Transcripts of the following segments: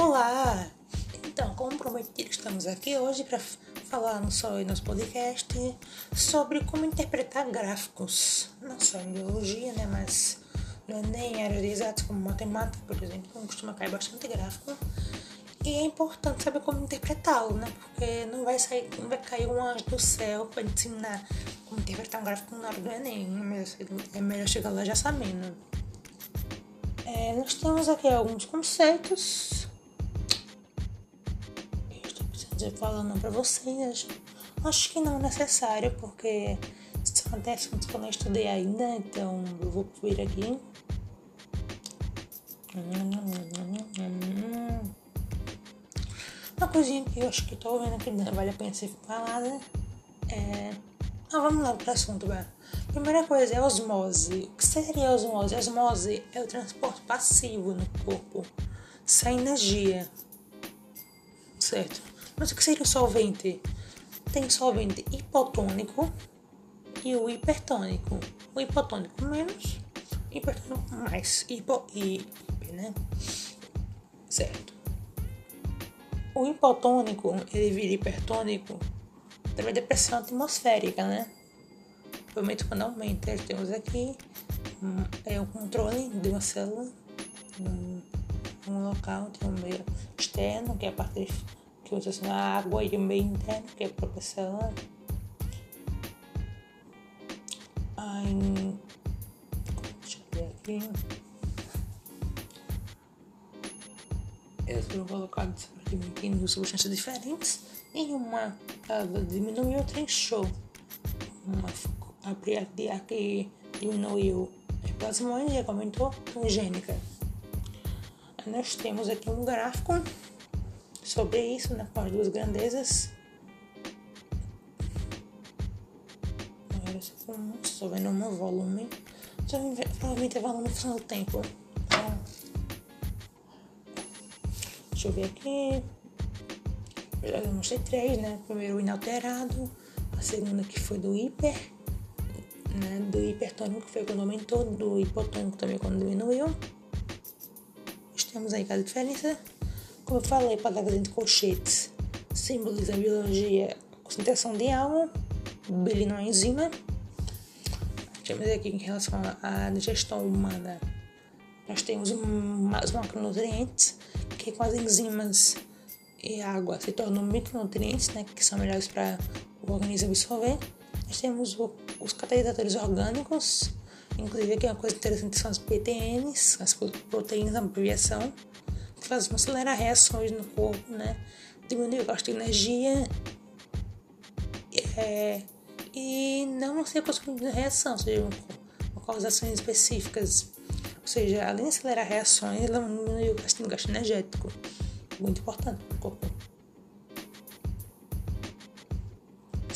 Olá! Então, como prometido, estamos aqui hoje para falar no só nosso podcast sobre como interpretar gráficos, não só em biologia, né, mas no Enem, áreas exatas como matemática, por exemplo, costuma cair bastante gráfico. E é importante saber como interpretá-lo, né? Porque não vai sair, não vai cair um anjo do céu para ensinar como interpretar um gráfico na hora do Enem. É melhor chegar lá já sabendo. É, nós temos aqui alguns conceitos. Precisando falando para vocês. Acho que não é necessário, porque isso acontece quando eu não estudei ainda, então eu vou vir aqui. Uma coisinha que eu acho que estou vendo que vale a pena ser falada é. Ah, vamos lá para o assunto, velho. Primeira coisa é osmose. O que seria osmose? Osmose é o transporte passivo no corpo, sem energia. Certo? Mas o que seria o solvente? Tem solvente hipotônico e o hipertônico. O hipotônico menos, hipertônico mais. Hipo e hiper, né? Certo. O hipotônico, ele vira hipertônico através da pressão atmosférica, né? Provavelmente quando aumenta, temos aqui um, é o controle de uma célula, um, um local, tem um meio externo, que é a parte que usa assim, a água, e meio interno, que é a célula. Aí, deixa eu ver aqui. Eles foram colocados em substâncias diferentes. Em uma ela diminuiu, outra inchou. Uma a que diminuiu a plasmose e aumentou transgênica. Nós temos aqui um gráfico sobre isso, né, com as duas grandezas. Agora estou vendo o meu volume. Provavelmente é volume função do tempo. Então, deixa eu ver aqui. Eu mostrei três, né? Primeiro o inalterado, a segunda que foi do hiper né, do hipertônico, que foi quando aumentou, do hipotônico também quando diminuiu. Temos aí a diferença. Como eu falei, palavras de colchetes simboliza a biologia, concentração de álcool, bilina é enzima. Temos aqui em relação à digestão humana, nós temos os macronutrientes, que com as enzimas e água se tornam micronutrientes, né, que são melhores para o organismo absorver. Nós temos o, os catalisadores orgânicos, inclusive aqui uma coisa interessante são as PTNs, as proteínas da fazem acelerar reações no corpo, né? Diminuir o gasto de energia é, e não ser consumo de reação, ou seja, causações específicas. Ou seja, além de acelerar reações, ela diminui o gasto, o gasto energético. Muito importante para o corpo.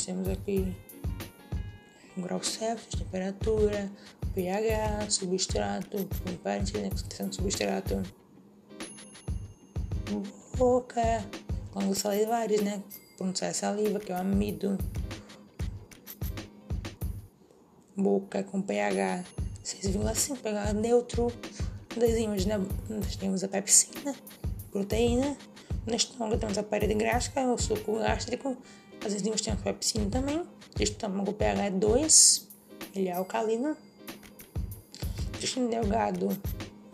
Temos aqui grau Celsius, temperatura, pH, substrato, compartilha né, substrato, boca, glândulas salivares, né? A saliva, que é o amido, boca com pH 6,5, pH neutro, das enzimas, né? Nós temos a pepsina, proteína, no estômago temos a parede gástrica, o suco gástrico, as enzimas têm a pepsina também, o estômago pH é 2, ele é alcalino. Intestino delgado,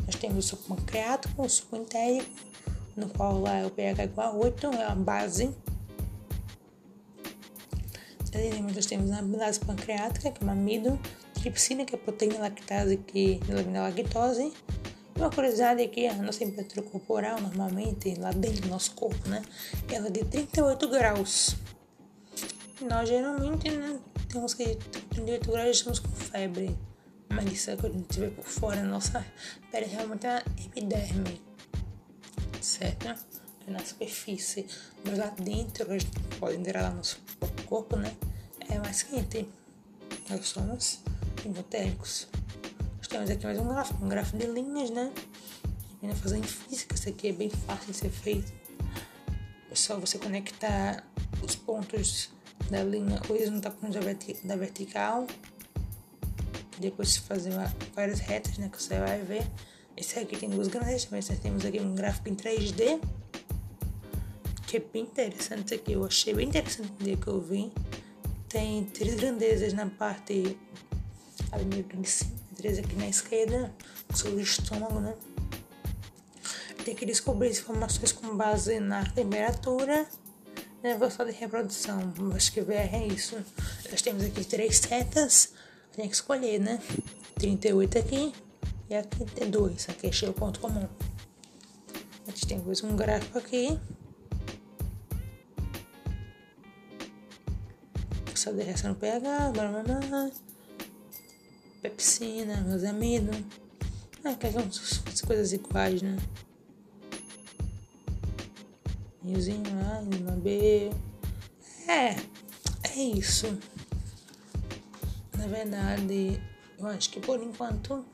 nós temos o suco pancreático, o suco entérico, no qual lá é o pH igual a 8, é a base. Nós temos a bilase pancreática, que é o amido, tripsina, que é a proteína lactase que elimina a lactose. Uma curiosidade é que a nossa temperatura corporal, normalmente, lá dentro do nosso corpo, né, ela é de 38 graus. Nós geralmente né, temos que 38 graus estamos com febre. Mas isso é quando a gente vê por fora, nossa pele realmente é epiderme. É na superfície. Mas lá dentro, a gente pode entrar lá no nosso corpo, né? É mais quente. Nós somos endotérmicos. Nós temos aqui mais um gráfico, um gráfico de linhas, né? Ainda fazendo física, isso aqui é bem fácil de ser feito. É só você conectar os pontos da linha horizontal com da vertical. Depois fazer várias retas, né, que você vai ver. Esse aqui tem duas grandes, mas nós temos aqui um gráfico em 3D. que é bem interessante aqui. Eu achei bem interessante o dia que eu vi. Tem três grandezas na parte ali meio de cima, três aqui na esquerda, sobre o estômago, né? Tem que descobrir informações com base na temperatura na velocidade de reprodução. Acho que VR é isso. Nós temos aqui três setas, tem que escolher, né? 38 aqui e aqui tem dois. Aqui achei o ponto comum. A gente tem um gráfico aqui. Só de no pH, blá blá blá. Pepsina, amidos. Ah, que as coisas iguais, né? Riozinho A, uma B. É, é isso. Na verdade, eu acho que por enquanto,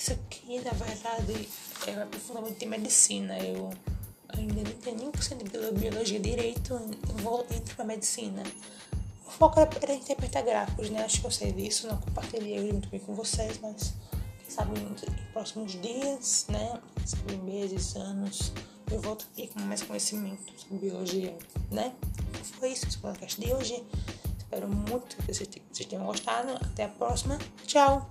isso aqui, na verdade, é aprofundamento em medicina. Eu ainda não tenho nem por cento de biologia direito, eu vou entrar pra medicina. O foco era interpretar gráficos, né? Acho que eu sei disso, não compartilhei muito bem com vocês, mas quem sabe em próximos dias, né? Sabe, meses, anos, eu volto aqui com mais conhecimento sobre biologia, né? Foi isso, esse podcast de hoje. Espero muito que vocês tenham gostado. Até a próxima. Tchau!